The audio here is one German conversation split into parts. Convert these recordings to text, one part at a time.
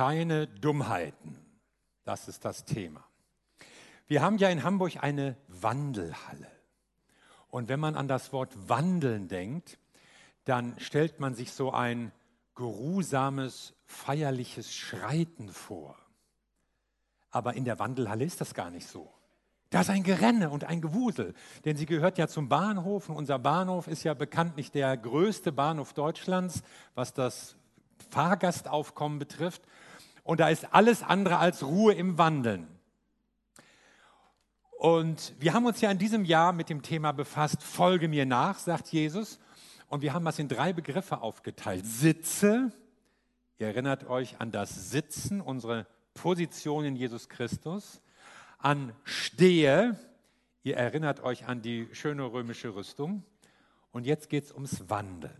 Keine Dummheiten. Das ist das Thema. Wir haben ja in Hamburg eine Wandelhalle. Und wenn man an das Wort Wandeln denkt, dann stellt man sich so ein geruhsames, feierliches Schreiten vor. Aber in der Wandelhalle ist das gar nicht so. Da ist ein Gerenne und ein Gewusel, denn sie gehört ja zum Bahnhof und unser Bahnhof ist ja bekanntlich der größte Bahnhof Deutschlands, was das Fahrgastaufkommen betrifft. Und da ist alles andere als Ruhe im Wandeln. Und wir haben uns ja in diesem Jahr mit dem Thema befasst, folge mir nach, sagt Jesus. Und wir haben das in drei Begriffe aufgeteilt. Sitze, ihr erinnert euch an das Sitzen, unsere Position in Jesus Christus. An Stehe, ihr erinnert euch an die schöne römische Rüstung. Und jetzt geht es ums Wandeln.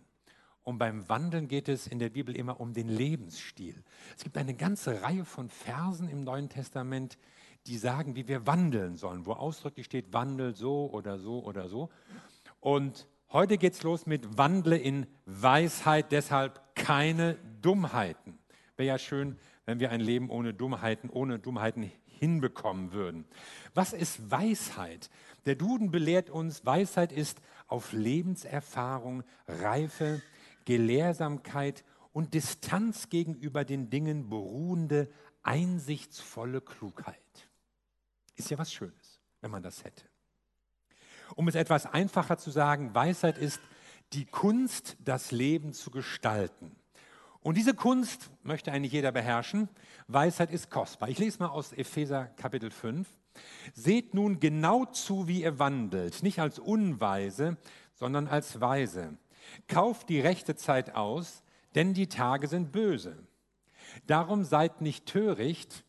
Und beim Wandeln geht es in der Bibel immer um den Lebensstil. Es gibt eine ganze Reihe von Versen im Neuen Testament, die sagen, wie wir wandeln sollen, wo ausdrücklich steht, wandel so oder so oder so. Und heute geht es los mit Wandle in Weisheit, deshalb keine Dummheiten. Wäre ja schön, wenn wir ein Leben ohne Dummheiten, ohne Dummheiten hinbekommen würden. Was ist Weisheit? Der Duden belehrt uns, Weisheit ist auf Lebenserfahrung, Reife, Gelehrsamkeit und Distanz gegenüber den Dingen beruhende, einsichtsvolle Klugheit. Ist ja was Schönes, wenn man das hätte. Um es etwas einfacher zu sagen, Weisheit ist die Kunst, das Leben zu gestalten. Und diese Kunst möchte eigentlich jeder beherrschen. Weisheit ist kostbar. Ich lese mal aus Epheser Kapitel 5. Seht nun genau zu, wie ihr wandelt, nicht als Unweise, sondern als Weise Kauft die rechte Zeit aus, denn die Tage sind böse. Darum seid nicht töricht,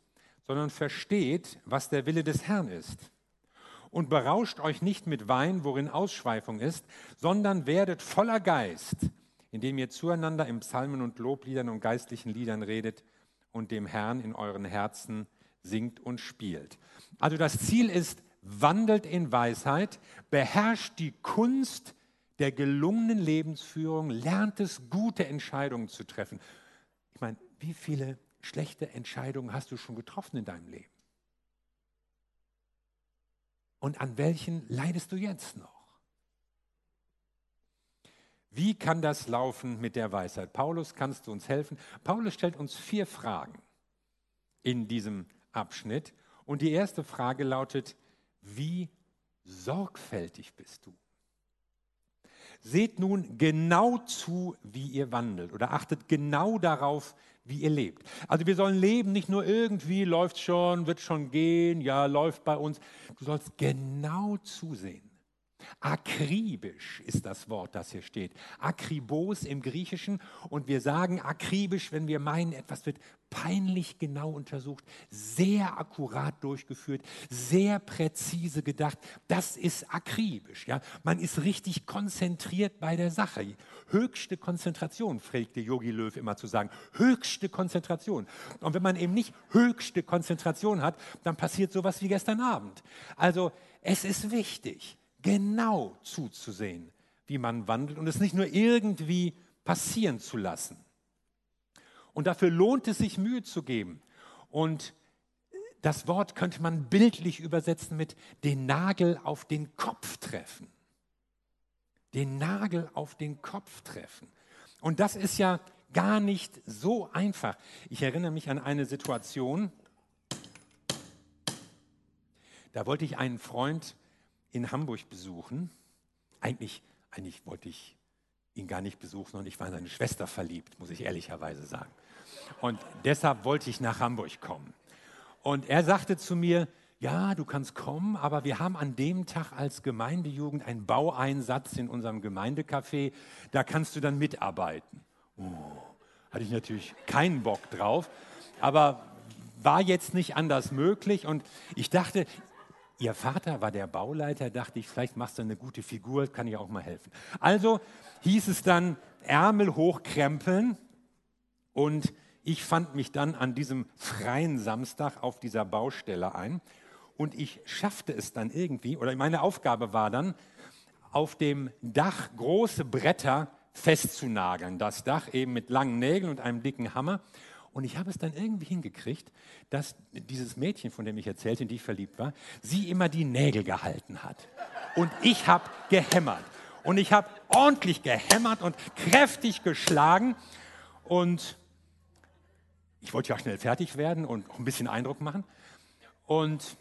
sondern versteht, was der Wille des Herrn ist. Und berauscht euch nicht mit Wein, worin Ausschweifung ist, sondern werdet voller Geist, indem ihr zueinander in Psalmen und Lobliedern und geistlichen Liedern redet und dem Herrn in euren Herzen singt und spielt. Also das Ziel ist, wandelt in Weisheit, beherrscht die Kunst der gelungenen Lebensführung lernt es, gute Entscheidungen zu treffen. Ich meine, wie viele schlechte Entscheidungen hast du schon getroffen in deinem Leben? Und an welchen leidest du jetzt noch? Wie kann das laufen mit der Weisheit? Paulus, kannst du uns helfen? Paulus stellt uns vier Fragen in diesem Abschnitt. Und die erste Frage lautet, wie sorgfältig bist du? Seht nun genau zu, wie ihr wandelt oder achtet genau darauf, wie ihr lebt. Also wir sollen leben, nicht nur irgendwie, läuft schon, wird schon gehen, ja, läuft bei uns. Du sollst genau zusehen. Akribisch ist das Wort, das hier steht. Akribos im Griechischen. Und wir sagen akribisch, wenn wir meinen, etwas wird peinlich genau untersucht, sehr akkurat durchgeführt, sehr präzise gedacht. Das ist akribisch. Ja? Man ist richtig konzentriert bei der Sache. Höchste Konzentration, pflegte Yogi Löw immer zu sagen. Höchste Konzentration. Und wenn man eben nicht höchste Konzentration hat, dann passiert sowas wie gestern Abend. Also es ist wichtig genau zuzusehen, wie man wandelt und es nicht nur irgendwie passieren zu lassen. Und dafür lohnt es sich, Mühe zu geben. Und das Wort könnte man bildlich übersetzen mit den Nagel auf den Kopf treffen. Den Nagel auf den Kopf treffen. Und das ist ja gar nicht so einfach. Ich erinnere mich an eine Situation, da wollte ich einen Freund in Hamburg besuchen. Eigentlich, eigentlich wollte ich ihn gar nicht besuchen und ich war in seine Schwester verliebt, muss ich ehrlicherweise sagen. Und deshalb wollte ich nach Hamburg kommen. Und er sagte zu mir, ja, du kannst kommen, aber wir haben an dem Tag als Gemeindejugend einen Baueinsatz in unserem Gemeindecafé, da kannst du dann mitarbeiten. Oh, hatte ich natürlich keinen Bock drauf, aber war jetzt nicht anders möglich und ich dachte, Ihr Vater war der Bauleiter, dachte ich, vielleicht machst du eine gute Figur, kann ich auch mal helfen. Also hieß es dann Ärmel hochkrempeln und ich fand mich dann an diesem freien Samstag auf dieser Baustelle ein und ich schaffte es dann irgendwie, oder meine Aufgabe war dann, auf dem Dach große Bretter festzunageln. Das Dach eben mit langen Nägeln und einem dicken Hammer. Und ich habe es dann irgendwie hingekriegt, dass dieses Mädchen, von dem ich erzählte, in die ich verliebt war, sie immer die Nägel gehalten hat. Und ich habe gehämmert. Und ich habe ordentlich gehämmert und kräftig geschlagen. Und ich wollte ja schnell fertig werden und auch ein bisschen Eindruck machen. Und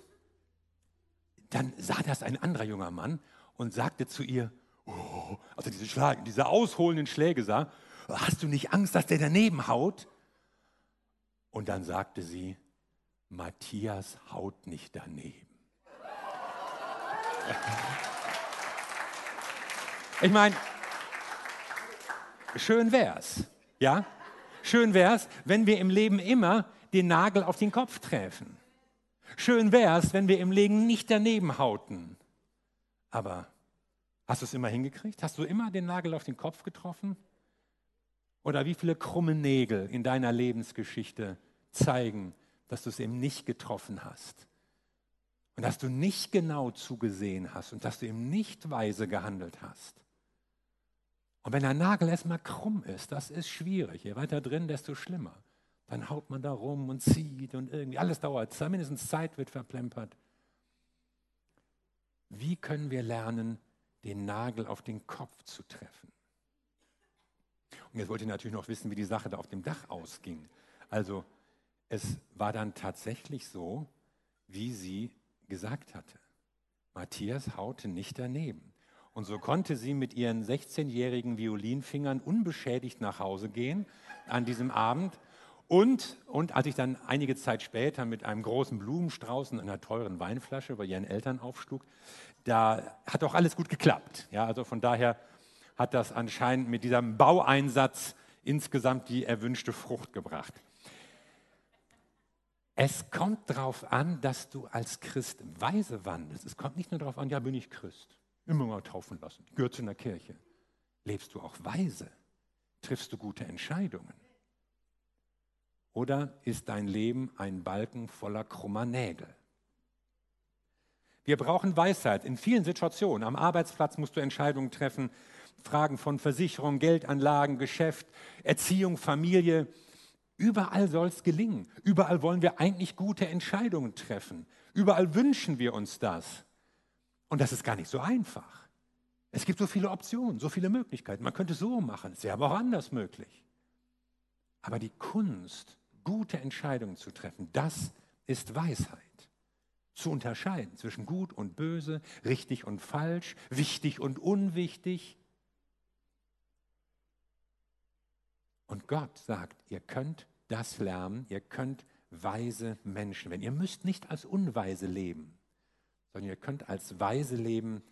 dann sah das ein anderer junger Mann und sagte zu ihr, oh, also diese, Schläge, diese ausholenden Schläge sah, hast du nicht Angst, dass der daneben haut? Und dann sagte sie, Matthias haut nicht daneben. Ich meine, schön wär's, ja? Schön wär's, wenn wir im Leben immer den Nagel auf den Kopf treffen. Schön wär's, wenn wir im Leben nicht daneben hauten. Aber hast du es immer hingekriegt? Hast du immer den Nagel auf den Kopf getroffen? Oder wie viele krumme Nägel in deiner Lebensgeschichte zeigen, dass du es eben nicht getroffen hast? Und dass du nicht genau zugesehen hast und dass du eben nicht weise gehandelt hast. Und wenn der Nagel erstmal krumm ist, das ist schwierig. Je weiter drin, desto schlimmer. Dann haut man da rum und zieht und irgendwie, alles dauert. Mindestens Zeit wird verplempert. Wie können wir lernen, den Nagel auf den Kopf zu treffen? Und jetzt wollt ihr natürlich noch wissen, wie die Sache da auf dem Dach ausging. Also es war dann tatsächlich so, wie sie gesagt hatte. Matthias haute nicht daneben. Und so konnte sie mit ihren 16-jährigen Violinfingern unbeschädigt nach Hause gehen an diesem Abend. Und, und als ich dann einige Zeit später mit einem großen Blumenstrauß und einer teuren Weinflasche bei ihren Eltern aufschlug, da hat auch alles gut geklappt. Ja, also von daher hat das anscheinend mit diesem Baueinsatz insgesamt die erwünschte Frucht gebracht. Es kommt darauf an, dass du als Christ weise wandelst. Es kommt nicht nur darauf an, ja, bin ich Christ. Immer mal taufen lassen. Gehört zu einer Kirche. Lebst du auch weise? Triffst du gute Entscheidungen? Oder ist dein Leben ein Balken voller krummer Nägel? Wir brauchen Weisheit in vielen Situationen. Am Arbeitsplatz musst du Entscheidungen treffen. Fragen von Versicherung, Geldanlagen, Geschäft, Erziehung, Familie. Überall soll es gelingen. Überall wollen wir eigentlich gute Entscheidungen treffen. Überall wünschen wir uns das. Und das ist gar nicht so einfach. Es gibt so viele Optionen, so viele Möglichkeiten. Man könnte so machen, es wäre aber auch anders möglich. Aber die Kunst, gute Entscheidungen zu treffen, das ist Weisheit. Zu unterscheiden zwischen gut und böse, richtig und falsch, wichtig und unwichtig. Und Gott sagt, ihr könnt das lernen, ihr könnt weise Menschen werden. Ihr müsst nicht als Unweise leben sondern ihr könnt als Weise leben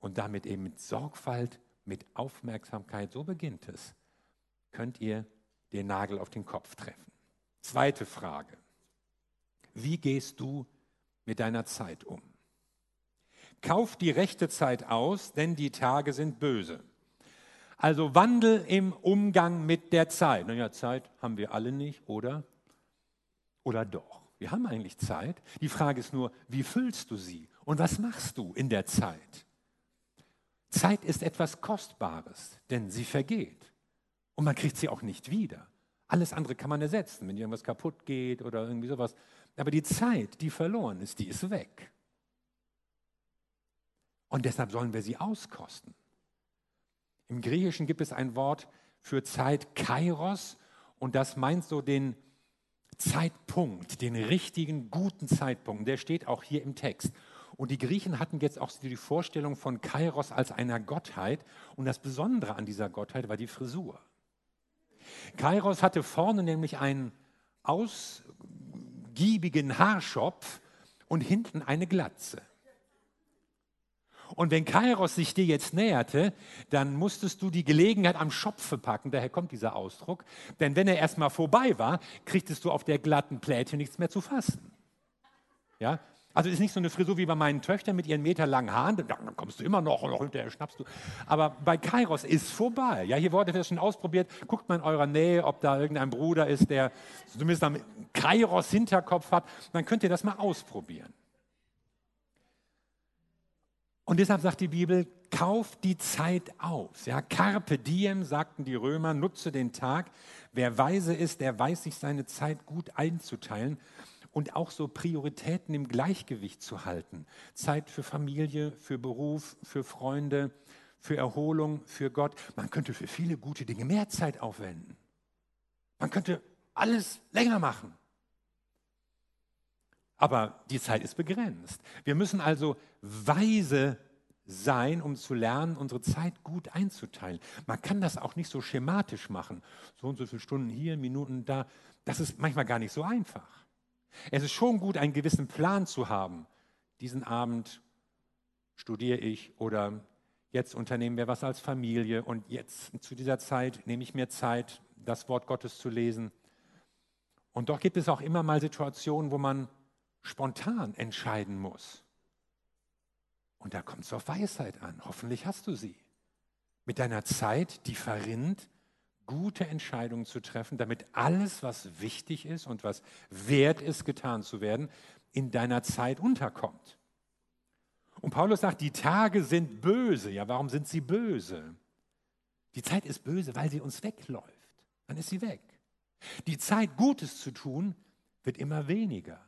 und damit eben mit Sorgfalt, mit Aufmerksamkeit, so beginnt es, könnt ihr den Nagel auf den Kopf treffen. Zweite Frage. Wie gehst du mit deiner Zeit um? Kauf die rechte Zeit aus, denn die Tage sind böse. Also Wandel im Umgang mit der Zeit. Naja, Zeit haben wir alle nicht, oder? Oder doch? Wir haben eigentlich Zeit. Die Frage ist nur, wie füllst du sie und was machst du in der Zeit? Zeit ist etwas Kostbares, denn sie vergeht und man kriegt sie auch nicht wieder. Alles andere kann man ersetzen, wenn irgendwas kaputt geht oder irgendwie sowas. Aber die Zeit, die verloren ist, die ist weg. Und deshalb sollen wir sie auskosten. Im Griechischen gibt es ein Wort für Zeit, Kairos, und das meint so den Zeitpunkt, den richtigen, guten Zeitpunkt. Der steht auch hier im Text. Und die Griechen hatten jetzt auch die Vorstellung von Kairos als einer Gottheit. Und das Besondere an dieser Gottheit war die Frisur. Kairos hatte vorne nämlich einen ausgiebigen Haarschopf und hinten eine Glatze. Und wenn Kairos sich dir jetzt näherte, dann musstest du die Gelegenheit am Schopfe packen, daher kommt dieser Ausdruck. Denn wenn er erstmal vorbei war, kriegtest du auf der glatten Plätchen nichts mehr zu fassen. Ja? Also ist nicht so eine Frisur wie bei meinen Töchtern mit ihren meterlangen Haaren, dann kommst du immer noch und hinterher schnappst du. Aber bei Kairos ist vorbei. Ja, hier wurde das schon ausprobiert. Guckt mal in eurer Nähe, ob da irgendein Bruder ist, der zumindest einen Kairos Hinterkopf hat. Dann könnt ihr das mal ausprobieren. Und deshalb sagt die Bibel, Kauf die Zeit aus. Ja, Carpe diem, sagten die Römer, nutze den Tag. Wer weise ist, der weiß sich seine Zeit gut einzuteilen und auch so Prioritäten im Gleichgewicht zu halten. Zeit für Familie, für Beruf, für Freunde, für Erholung, für Gott. Man könnte für viele gute Dinge mehr Zeit aufwenden. Man könnte alles länger machen. Aber die Zeit ist begrenzt. Wir müssen also weise sein, um zu lernen, unsere Zeit gut einzuteilen. Man kann das auch nicht so schematisch machen. So und so viele Stunden hier, Minuten da. Das ist manchmal gar nicht so einfach. Es ist schon gut, einen gewissen Plan zu haben. Diesen Abend studiere ich oder jetzt unternehmen wir was als Familie und jetzt zu dieser Zeit nehme ich mir Zeit, das Wort Gottes zu lesen. Und doch gibt es auch immer mal Situationen, wo man spontan entscheiden muss. Und da kommt es auf Weisheit an. Hoffentlich hast du sie. Mit deiner Zeit, die verrinnt, gute Entscheidungen zu treffen, damit alles, was wichtig ist und was wert ist, getan zu werden, in deiner Zeit unterkommt. Und Paulus sagt, die Tage sind böse. Ja, warum sind sie böse? Die Zeit ist böse, weil sie uns wegläuft. Dann ist sie weg. Die Zeit, Gutes zu tun, wird immer weniger.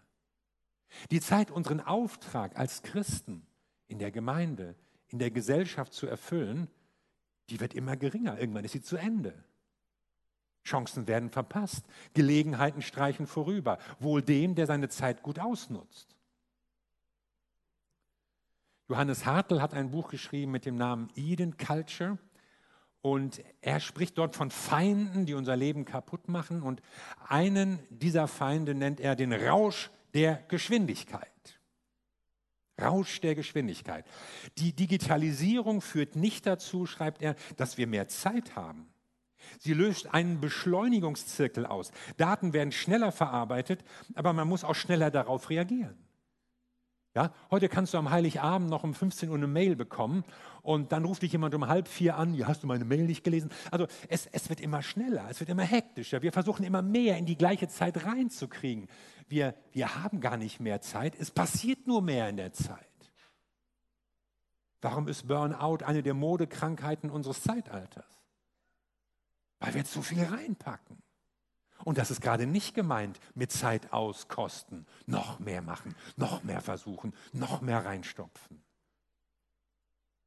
Die Zeit, unseren Auftrag als Christen in der Gemeinde, in der Gesellschaft zu erfüllen, die wird immer geringer. Irgendwann ist sie zu Ende. Chancen werden verpasst, Gelegenheiten streichen vorüber, wohl dem, der seine Zeit gut ausnutzt. Johannes Hartl hat ein Buch geschrieben mit dem Namen Eden Culture und er spricht dort von Feinden, die unser Leben kaputt machen und einen dieser Feinde nennt er den Rausch der Geschwindigkeit. Rausch der Geschwindigkeit. Die Digitalisierung führt nicht dazu, schreibt er, dass wir mehr Zeit haben. Sie löst einen Beschleunigungszirkel aus. Daten werden schneller verarbeitet, aber man muss auch schneller darauf reagieren. Ja, heute kannst du am Heiligabend noch um 15 Uhr eine Mail bekommen und dann ruft dich jemand um halb vier an, ja, hast du meine Mail nicht gelesen? Also es, es wird immer schneller, es wird immer hektischer. Wir versuchen immer mehr in die gleiche Zeit reinzukriegen. Wir, wir haben gar nicht mehr Zeit, es passiert nur mehr in der Zeit. Warum ist Burnout eine der Modekrankheiten unseres Zeitalters? Weil wir zu viel reinpacken. Und das ist gerade nicht gemeint mit Zeit auskosten, noch mehr machen, noch mehr versuchen, noch mehr reinstopfen,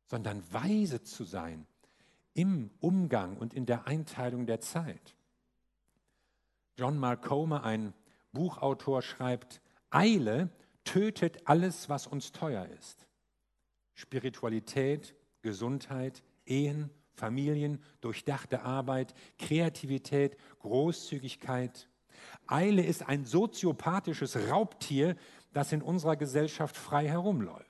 sondern weise zu sein im Umgang und in der Einteilung der Zeit. John Malcoma, ein Buchautor, schreibt, Eile tötet alles, was uns teuer ist. Spiritualität, Gesundheit, Ehen, Familien, durchdachte Arbeit, Kreativität, Großzügigkeit. Eile ist ein soziopathisches Raubtier, das in unserer Gesellschaft frei herumläuft.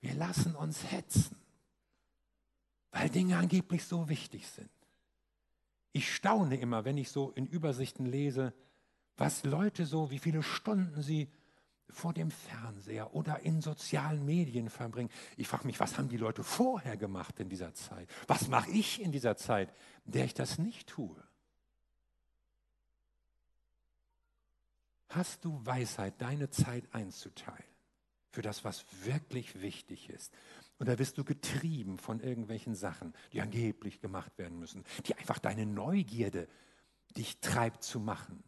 Wir lassen uns hetzen, weil Dinge angeblich so wichtig sind. Ich staune immer, wenn ich so in Übersichten lese, was Leute so, wie viele Stunden sie vor dem Fernseher oder in sozialen Medien verbringen. Ich frage mich, was haben die Leute vorher gemacht in dieser Zeit? Was mache ich in dieser Zeit, der ich das nicht tue? Hast du Weisheit, deine Zeit einzuteilen für das, was wirklich wichtig ist? Oder bist du getrieben von irgendwelchen Sachen, die angeblich gemacht werden müssen, die einfach deine Neugierde dich treibt zu machen?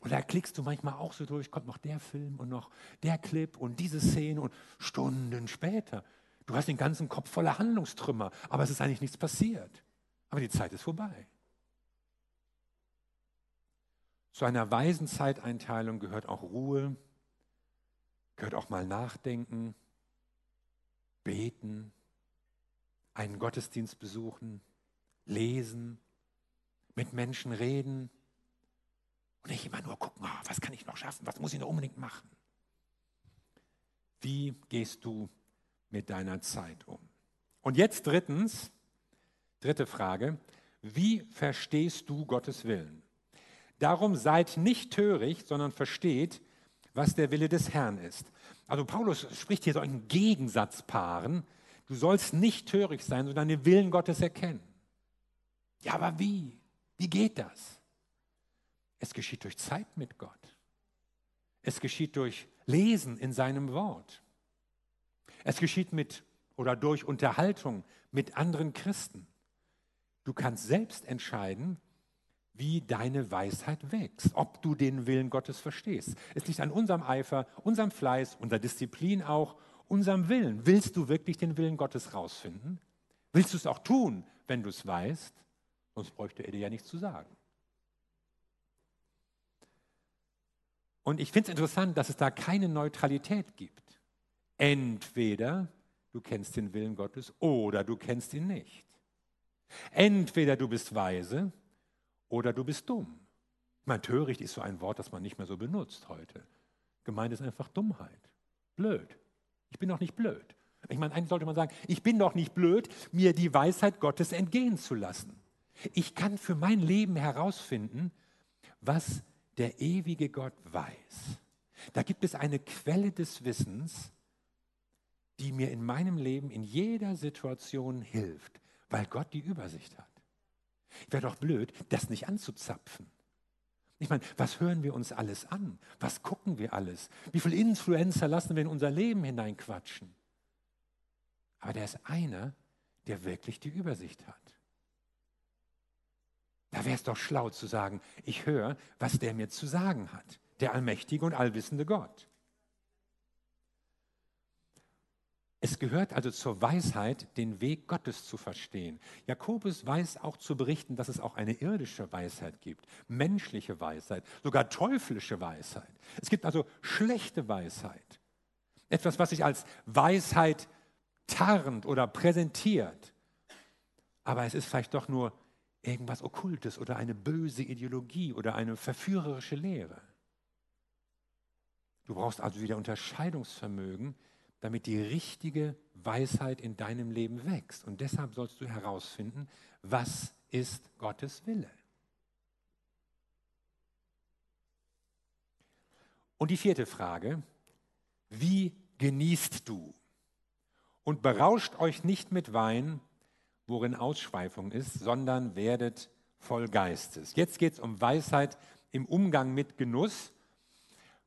Und da klickst du manchmal auch so durch, kommt noch der Film und noch der Clip und diese Szene und Stunden später. Du hast den ganzen Kopf voller Handlungstrümmer, aber es ist eigentlich nichts passiert. Aber die Zeit ist vorbei. Zu einer weisen Zeiteinteilung gehört auch Ruhe, gehört auch mal Nachdenken, Beten, einen Gottesdienst besuchen, lesen, mit Menschen reden, nicht immer nur gucken, oh, was kann ich noch schaffen, was muss ich noch unbedingt machen. Wie gehst du mit deiner Zeit um? Und jetzt drittens, dritte Frage, wie verstehst du Gottes Willen? Darum seid nicht töricht, sondern versteht, was der Wille des Herrn ist. Also Paulus spricht hier so in Gegensatzpaaren. Du sollst nicht töricht sein, sondern den Willen Gottes erkennen. Ja, aber wie? Wie geht das? Es geschieht durch Zeit mit Gott. Es geschieht durch Lesen in seinem Wort. Es geschieht mit oder durch Unterhaltung mit anderen Christen. Du kannst selbst entscheiden, wie deine Weisheit wächst, ob du den Willen Gottes verstehst. Es liegt an unserem Eifer, unserem Fleiß, unserer Disziplin auch, unserem Willen. Willst du wirklich den Willen Gottes rausfinden? Willst du es auch tun, wenn du es weißt? Sonst bräuchte er dir ja nichts zu sagen. Und ich finde es interessant, dass es da keine Neutralität gibt. Entweder du kennst den Willen Gottes oder du kennst ihn nicht. Entweder du bist weise oder du bist dumm. Ich meine, töricht ist so ein Wort, das man nicht mehr so benutzt heute. Gemeint ist einfach Dummheit. Blöd. Ich bin doch nicht blöd. Ich meine, eigentlich sollte man sagen, ich bin doch nicht blöd, mir die Weisheit Gottes entgehen zu lassen. Ich kann für mein Leben herausfinden, was der ewige Gott weiß. Da gibt es eine Quelle des Wissens, die mir in meinem Leben in jeder Situation hilft, weil Gott die Übersicht hat. Wäre doch blöd, das nicht anzuzapfen. Ich meine, was hören wir uns alles an? Was gucken wir alles? Wie viele Influencer lassen wir in unser Leben hineinquatschen? Aber der ist einer, der wirklich die Übersicht hat. Da wäre es doch schlau zu sagen, ich höre, was der mir zu sagen hat, der allmächtige und allwissende Gott. Es gehört also zur Weisheit, den Weg Gottes zu verstehen. Jakobus weiß auch zu berichten, dass es auch eine irdische Weisheit gibt, menschliche Weisheit, sogar teuflische Weisheit. Es gibt also schlechte Weisheit. Etwas, was sich als Weisheit tarnt oder präsentiert. Aber es ist vielleicht doch nur irgendwas Okkultes oder eine böse Ideologie oder eine verführerische Lehre. Du brauchst also wieder Unterscheidungsvermögen, damit die richtige Weisheit in deinem Leben wächst. Und deshalb sollst du herausfinden, was ist Gottes Wille. Und die vierte Frage, wie genießt du? Und berauscht euch nicht mit Wein, worin Ausschweifung ist, sondern werdet voll Geistes. Jetzt geht es um Weisheit im Umgang mit Genuss.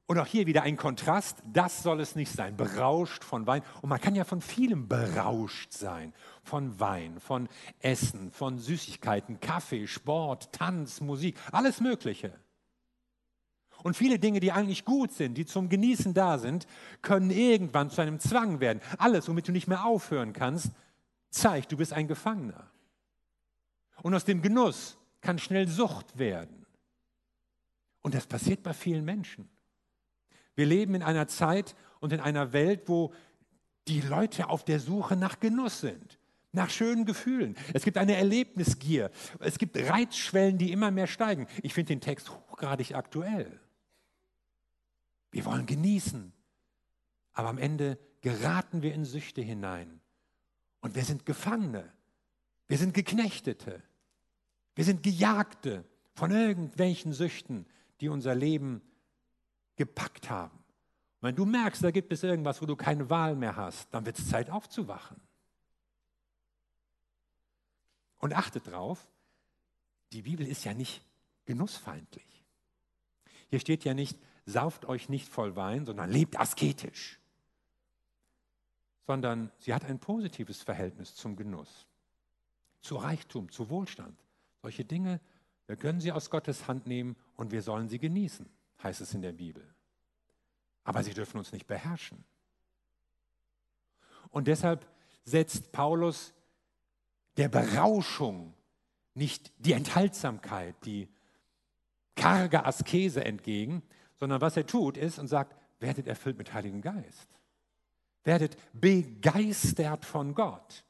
Und auch hier wieder ein Kontrast, das soll es nicht sein, berauscht von Wein. Und man kann ja von vielem berauscht sein, von Wein, von Essen, von Süßigkeiten, Kaffee, Sport, Tanz, Musik, alles Mögliche. Und viele Dinge, die eigentlich gut sind, die zum Genießen da sind, können irgendwann zu einem Zwang werden. Alles, womit du nicht mehr aufhören kannst, zeigt, du bist ein Gefangener. Und aus dem Genuss kann schnell Sucht werden. Und das passiert bei vielen Menschen. Wir leben in einer Zeit und in einer Welt, wo die Leute auf der Suche nach Genuss sind, nach schönen Gefühlen. Es gibt eine Erlebnisgier. Es gibt Reizschwellen, die immer mehr steigen. Ich finde den Text hochgradig aktuell. Wir wollen genießen, aber am Ende geraten wir in Süchte hinein. Und wir sind Gefangene, wir sind Geknechtete, wir sind Gejagte von irgendwelchen Süchten, die unser Leben gepackt haben. Und wenn du merkst, da gibt es irgendwas, wo du keine Wahl mehr hast, dann wird es Zeit aufzuwachen. Und achtet drauf, die Bibel ist ja nicht genussfeindlich. Hier steht ja nicht, sauft euch nicht voll Wein, sondern lebt asketisch. Sondern sie hat ein positives Verhältnis zum Genuss, zu Reichtum, zu Wohlstand. Solche Dinge, wir können sie aus Gottes Hand nehmen und wir sollen sie genießen heißt es in der Bibel. Aber sie dürfen uns nicht beherrschen. Und deshalb setzt Paulus der Berauschung nicht die Enthaltsamkeit, die karge Askese entgegen, sondern was er tut ist und sagt, werdet erfüllt mit Heiligen Geist. Werdet begeistert von Gott.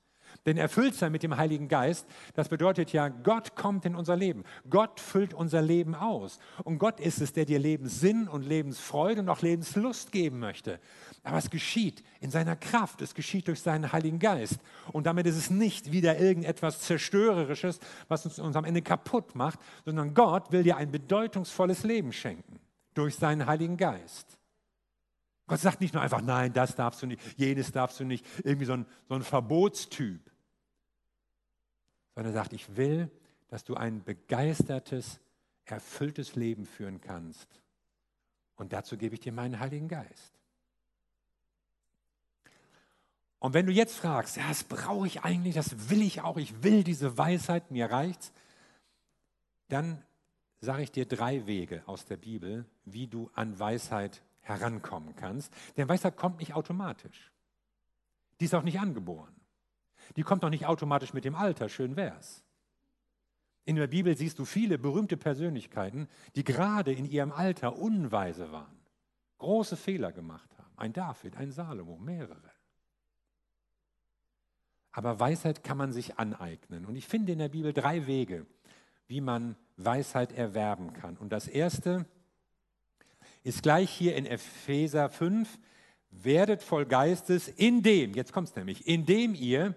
Denn erfüllt sein mit dem Heiligen Geist, das bedeutet ja, Gott kommt in unser Leben. Gott füllt unser Leben aus. Und Gott ist es, der dir Lebenssinn und Lebensfreude und auch Lebenslust geben möchte. Aber es geschieht in seiner Kraft, es geschieht durch seinen Heiligen Geist. Und damit ist es nicht wieder irgendetwas Zerstörerisches, was uns, uns am Ende kaputt macht, sondern Gott will dir ein bedeutungsvolles Leben schenken durch seinen Heiligen Geist. Gott sagt nicht nur einfach, nein, das darfst du nicht, jenes darfst du nicht, irgendwie so ein, so ein Verbotstyp, sondern er sagt, ich will, dass du ein begeistertes, erfülltes Leben führen kannst. Und dazu gebe ich dir meinen Heiligen Geist. Und wenn du jetzt fragst, ja, das brauche ich eigentlich, das will ich auch, ich will diese Weisheit, mir reicht's, dann sage ich dir drei Wege aus der Bibel, wie du an Weisheit herankommen kannst. Denn Weisheit kommt nicht automatisch. Die ist auch nicht angeboren. Die kommt auch nicht automatisch mit dem Alter, schön wär's. In der Bibel siehst du viele berühmte Persönlichkeiten, die gerade in ihrem Alter unweise waren, große Fehler gemacht haben. Ein David, ein Salomo, mehrere. Aber Weisheit kann man sich aneignen. Und ich finde in der Bibel drei Wege, wie man Weisheit erwerben kann. Und das erste ist gleich hier in Epheser 5, werdet voll Geistes, indem, jetzt kommt es nämlich, indem ihr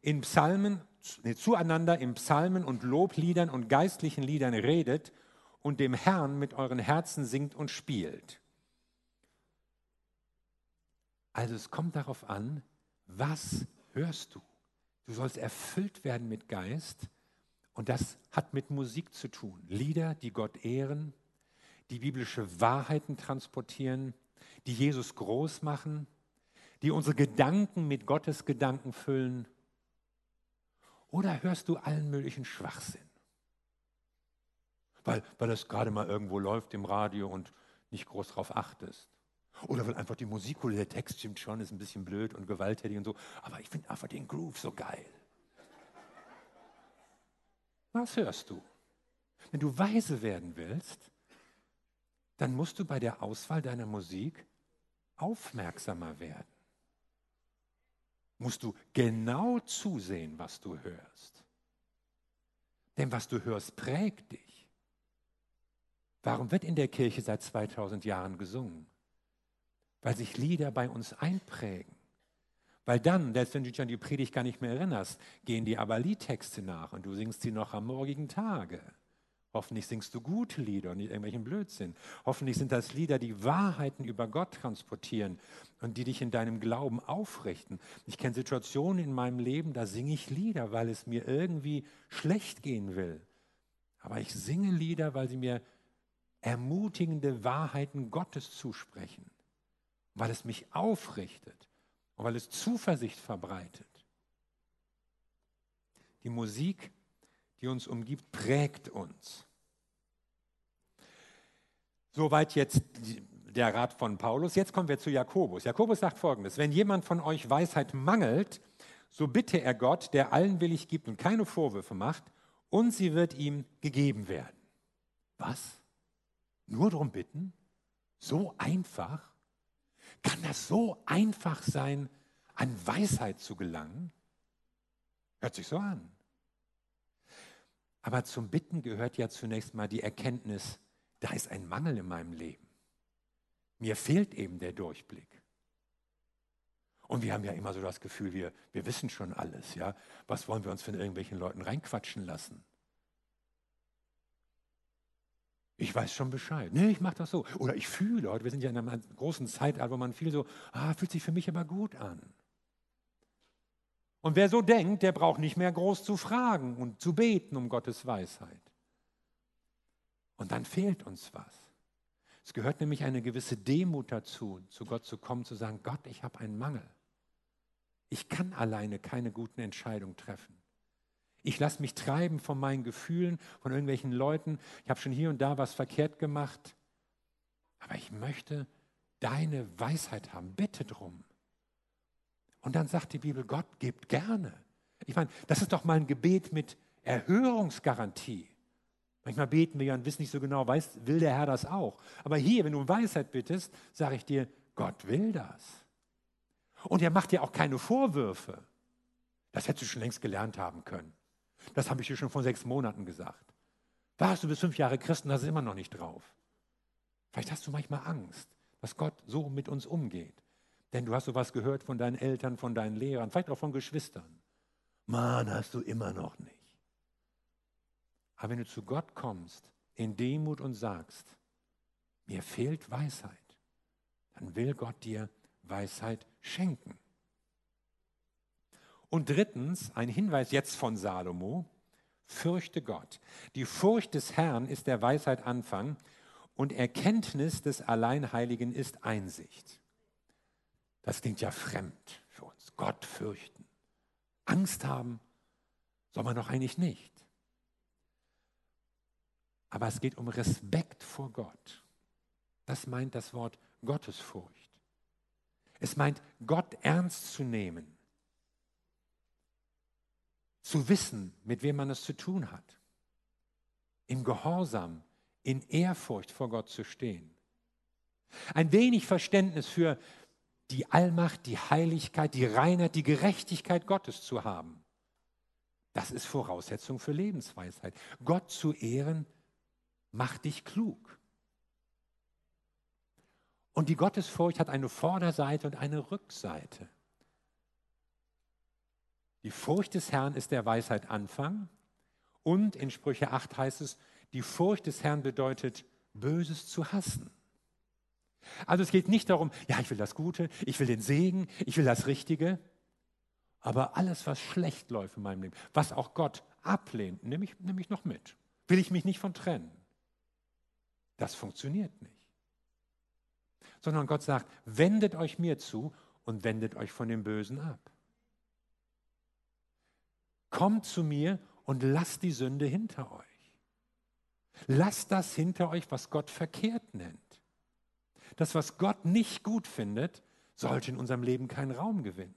in Psalmen, nee, zueinander in Psalmen und Lobliedern und geistlichen Liedern redet und dem Herrn mit euren Herzen singt und spielt. Also es kommt darauf an, was hörst du? Du sollst erfüllt werden mit Geist und das hat mit Musik zu tun. Lieder, die Gott ehren, die biblische Wahrheiten transportieren, die Jesus groß machen, die unsere Gedanken mit Gottes Gedanken füllen? Oder hörst du allen möglichen Schwachsinn? Weil, weil das gerade mal irgendwo läuft im Radio und nicht groß darauf achtest. Oder weil einfach die Musik oder der Text stimmt schon, ist ein bisschen blöd und gewalttätig und so. Aber ich finde einfach den Groove so geil. Was hörst du? Wenn du weise werden willst, dann musst du bei der Auswahl deiner Musik aufmerksamer werden. Musst du genau zusehen, was du hörst. Denn was du hörst, prägt dich. Warum wird in der Kirche seit 2000 Jahren gesungen? Weil sich Lieder bei uns einprägen. Weil dann, selbst wenn du dich an die Predigt gar nicht mehr erinnerst, gehen dir aber Liedtexte nach und du singst sie noch am morgigen Tage. Hoffentlich singst du gute Lieder und nicht irgendwelchen Blödsinn. Hoffentlich sind das Lieder, die Wahrheiten über Gott transportieren und die dich in deinem Glauben aufrichten. Ich kenne Situationen in meinem Leben, da singe ich Lieder, weil es mir irgendwie schlecht gehen will. Aber ich singe Lieder, weil sie mir ermutigende Wahrheiten Gottes zusprechen, weil es mich aufrichtet und weil es Zuversicht verbreitet. Die Musik die uns umgibt, prägt uns. Soweit jetzt der Rat von Paulus. Jetzt kommen wir zu Jakobus. Jakobus sagt folgendes: Wenn jemand von euch Weisheit mangelt, so bitte er Gott, der allen willig gibt und keine Vorwürfe macht, und sie wird ihm gegeben werden. Was? Nur darum bitten? So einfach? Kann das so einfach sein, an Weisheit zu gelangen? Hört sich so an. Aber zum Bitten gehört ja zunächst mal die Erkenntnis, da ist ein Mangel in meinem Leben. Mir fehlt eben der Durchblick. Und wir haben ja immer so das Gefühl, wir, wir wissen schon alles. Ja? Was wollen wir uns von irgendwelchen Leuten reinquatschen lassen? Ich weiß schon Bescheid. Nee, ich mache das so. Oder ich fühle, heute, wir sind ja in einer großen Zeitalter, wo man viel so, ah, fühlt sich für mich aber gut an. Und wer so denkt, der braucht nicht mehr groß zu fragen und zu beten um Gottes Weisheit. Und dann fehlt uns was. Es gehört nämlich eine gewisse Demut dazu, zu Gott zu kommen, zu sagen, Gott, ich habe einen Mangel. Ich kann alleine keine guten Entscheidungen treffen. Ich lasse mich treiben von meinen Gefühlen, von irgendwelchen Leuten. Ich habe schon hier und da was verkehrt gemacht. Aber ich möchte deine Weisheit haben. Bitte drum. Und dann sagt die Bibel, Gott gibt gerne. Ich meine, das ist doch mal ein Gebet mit Erhörungsgarantie. Manchmal beten wir ja und wissen nicht so genau, weiß, will der Herr das auch. Aber hier, wenn du um Weisheit bittest, sage ich dir, Gott will das. Und er macht dir auch keine Vorwürfe. Das hättest du schon längst gelernt haben können. Das habe ich dir schon vor sechs Monaten gesagt. Warst du bis fünf Jahre Christen, hast du immer noch nicht drauf. Vielleicht hast du manchmal Angst, dass Gott so mit uns umgeht. Denn du hast sowas gehört von deinen Eltern, von deinen Lehrern, vielleicht auch von Geschwistern. Mann, hast du immer noch nicht. Aber wenn du zu Gott kommst, in Demut und sagst, mir fehlt Weisheit, dann will Gott dir Weisheit schenken. Und drittens, ein Hinweis jetzt von Salomo, fürchte Gott. Die Furcht des Herrn ist der Weisheit Anfang und Erkenntnis des Alleinheiligen ist Einsicht. Das klingt ja fremd für uns. Gott fürchten. Angst haben soll man doch eigentlich nicht. Aber es geht um Respekt vor Gott. Das meint das Wort Gottesfurcht. Es meint, Gott ernst zu nehmen, zu wissen, mit wem man es zu tun hat, im Gehorsam, in Ehrfurcht vor Gott zu stehen. Ein wenig Verständnis für die Allmacht, die Heiligkeit, die Reinheit, die Gerechtigkeit Gottes zu haben. Das ist Voraussetzung für Lebensweisheit. Gott zu ehren macht dich klug. Und die Gottesfurcht hat eine Vorderseite und eine Rückseite. Die Furcht des Herrn ist der Weisheit Anfang. Und in Sprüche 8 heißt es, die Furcht des Herrn bedeutet, Böses zu hassen. Also es geht nicht darum, ja, ich will das Gute, ich will den Segen, ich will das Richtige, aber alles, was schlecht läuft in meinem Leben, was auch Gott ablehnt, nehme ich, nehme ich noch mit. Will ich mich nicht von trennen. Das funktioniert nicht. Sondern Gott sagt, wendet euch mir zu und wendet euch von dem Bösen ab. Kommt zu mir und lasst die Sünde hinter euch. Lasst das hinter euch, was Gott verkehrt nennt. Das, was Gott nicht gut findet, sollte in unserem Leben keinen Raum gewinnen.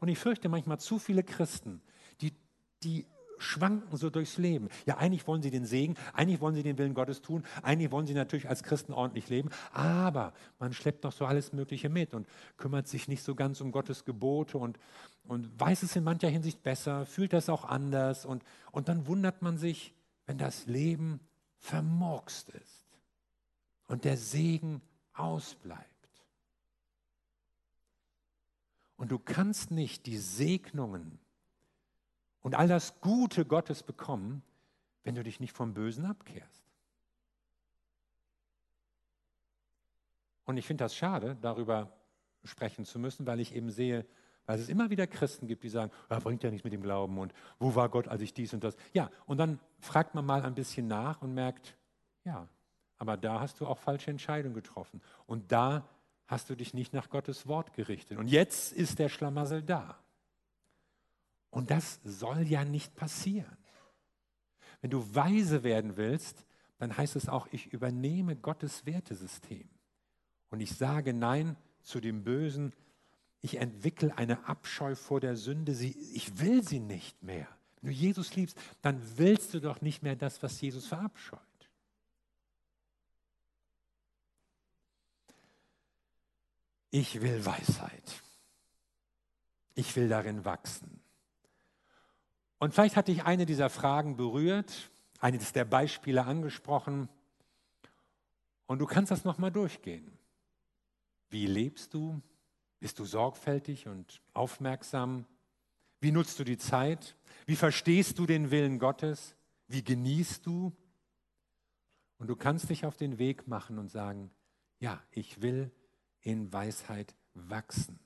Und ich fürchte manchmal zu viele Christen, die, die schwanken so durchs Leben. Ja, eigentlich wollen sie den Segen, eigentlich wollen sie den Willen Gottes tun, eigentlich wollen sie natürlich als Christen ordentlich leben, aber man schleppt noch so alles Mögliche mit und kümmert sich nicht so ganz um Gottes Gebote und, und weiß es in mancher Hinsicht besser, fühlt das auch anders und, und dann wundert man sich, wenn das Leben vermurkst ist und der Segen ausbleibt. Und du kannst nicht die Segnungen und all das Gute Gottes bekommen, wenn du dich nicht vom Bösen abkehrst. Und ich finde das schade, darüber sprechen zu müssen, weil ich eben sehe, weil es immer wieder Christen gibt, die sagen, ja, bringt ja nichts mit dem Glauben und wo war Gott, als ich dies und das. Ja, und dann fragt man mal ein bisschen nach und merkt, ja, aber da hast du auch falsche Entscheidungen getroffen. Und da hast du dich nicht nach Gottes Wort gerichtet. Und jetzt ist der Schlamassel da. Und das soll ja nicht passieren. Wenn du weise werden willst, dann heißt es auch, ich übernehme Gottes Wertesystem. Und ich sage Nein zu dem Bösen. Ich entwickle eine Abscheu vor der Sünde. Sie, ich will sie nicht mehr. Wenn du Jesus liebst, dann willst du doch nicht mehr das, was Jesus verabscheut. Ich will Weisheit. Ich will darin wachsen. Und vielleicht hat dich eine dieser Fragen berührt, eines der Beispiele angesprochen. Und du kannst das nochmal durchgehen. Wie lebst du? Bist du sorgfältig und aufmerksam? Wie nutzt du die Zeit? Wie verstehst du den Willen Gottes? Wie genießt du? Und du kannst dich auf den Weg machen und sagen, ja, ich will in Weisheit wachsen.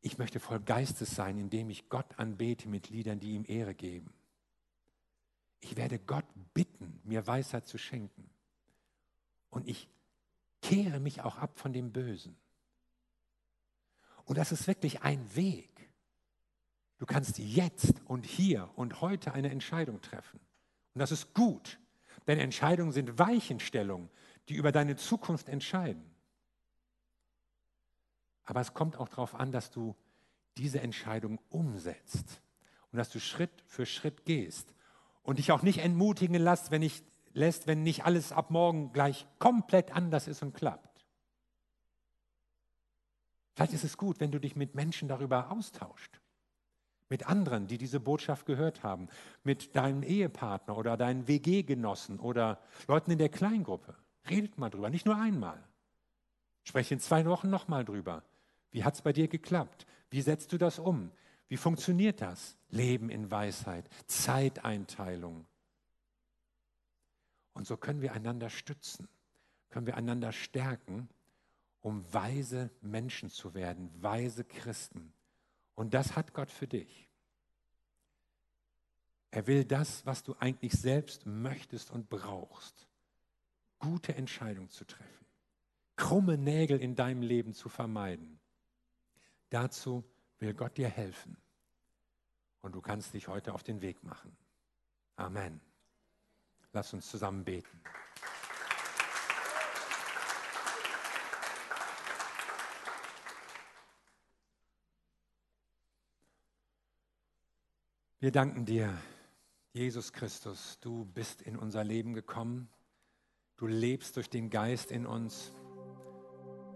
Ich möchte voll Geistes sein, indem ich Gott anbete mit Liedern, die ihm Ehre geben. Ich werde Gott bitten, mir Weisheit zu schenken. Und ich kehre mich auch ab von dem Bösen. Und das ist wirklich ein Weg. Du kannst jetzt und hier und heute eine Entscheidung treffen. Und das ist gut, denn Entscheidungen sind Weichenstellungen, die über deine Zukunft entscheiden. Aber es kommt auch darauf an, dass du diese Entscheidung umsetzt und dass du Schritt für Schritt gehst und dich auch nicht entmutigen lässt, wenn, ich, lässt, wenn nicht alles ab morgen gleich komplett anders ist und klappt. Vielleicht ist es gut, wenn du dich mit Menschen darüber austauscht. Mit anderen, die diese Botschaft gehört haben. Mit deinem Ehepartner oder deinen WG-Genossen oder Leuten in der Kleingruppe. Redet mal drüber, nicht nur einmal. Spreche in zwei Wochen nochmal drüber. Wie hat es bei dir geklappt? Wie setzt du das um? Wie funktioniert das? Leben in Weisheit, Zeiteinteilung. Und so können wir einander stützen, können wir einander stärken, um weise Menschen zu werden, weise Christen. Und das hat Gott für dich. Er will das, was du eigentlich selbst möchtest und brauchst, gute Entscheidungen zu treffen, krumme Nägel in deinem Leben zu vermeiden. Dazu will Gott dir helfen. Und du kannst dich heute auf den Weg machen. Amen. Lass uns zusammen beten. Wir danken dir, Jesus Christus. Du bist in unser Leben gekommen. Du lebst durch den Geist in uns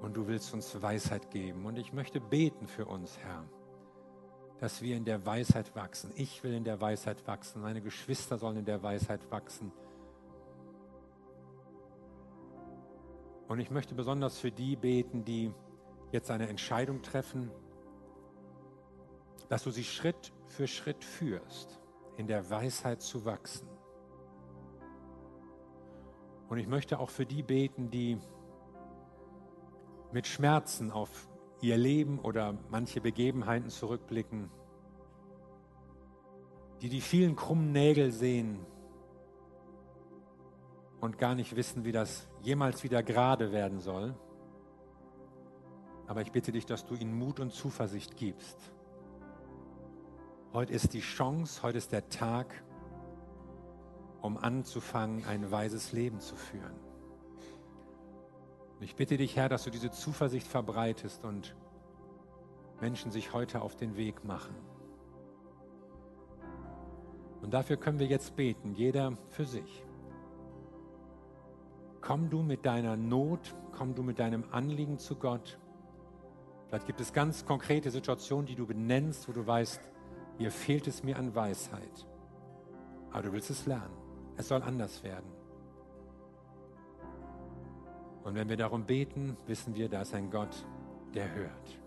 und du willst uns Weisheit geben. Und ich möchte beten für uns, Herr, dass wir in der Weisheit wachsen. Ich will in der Weisheit wachsen. Meine Geschwister sollen in der Weisheit wachsen. Und ich möchte besonders für die beten, die jetzt eine Entscheidung treffen, dass du sie Schritt für Schritt führst, in der Weisheit zu wachsen. Und ich möchte auch für die beten, die mit Schmerzen auf ihr Leben oder manche Begebenheiten zurückblicken, die die vielen krummen Nägel sehen und gar nicht wissen, wie das jemals wieder gerade werden soll. Aber ich bitte dich, dass du ihnen Mut und Zuversicht gibst. Heute ist die Chance, heute ist der Tag, um anzufangen, ein weises Leben zu führen. Und ich bitte dich, Herr, dass du diese Zuversicht verbreitest und Menschen sich heute auf den Weg machen. Und dafür können wir jetzt beten, jeder für sich. Komm du mit deiner Not, komm du mit deinem Anliegen zu Gott. Vielleicht gibt es ganz konkrete Situationen, die du benennst, wo du weißt, hier fehlt es mir an Weisheit. Aber du willst es lernen. Es soll anders werden. Und wenn wir darum beten, wissen wir, da ist ein Gott, der hört.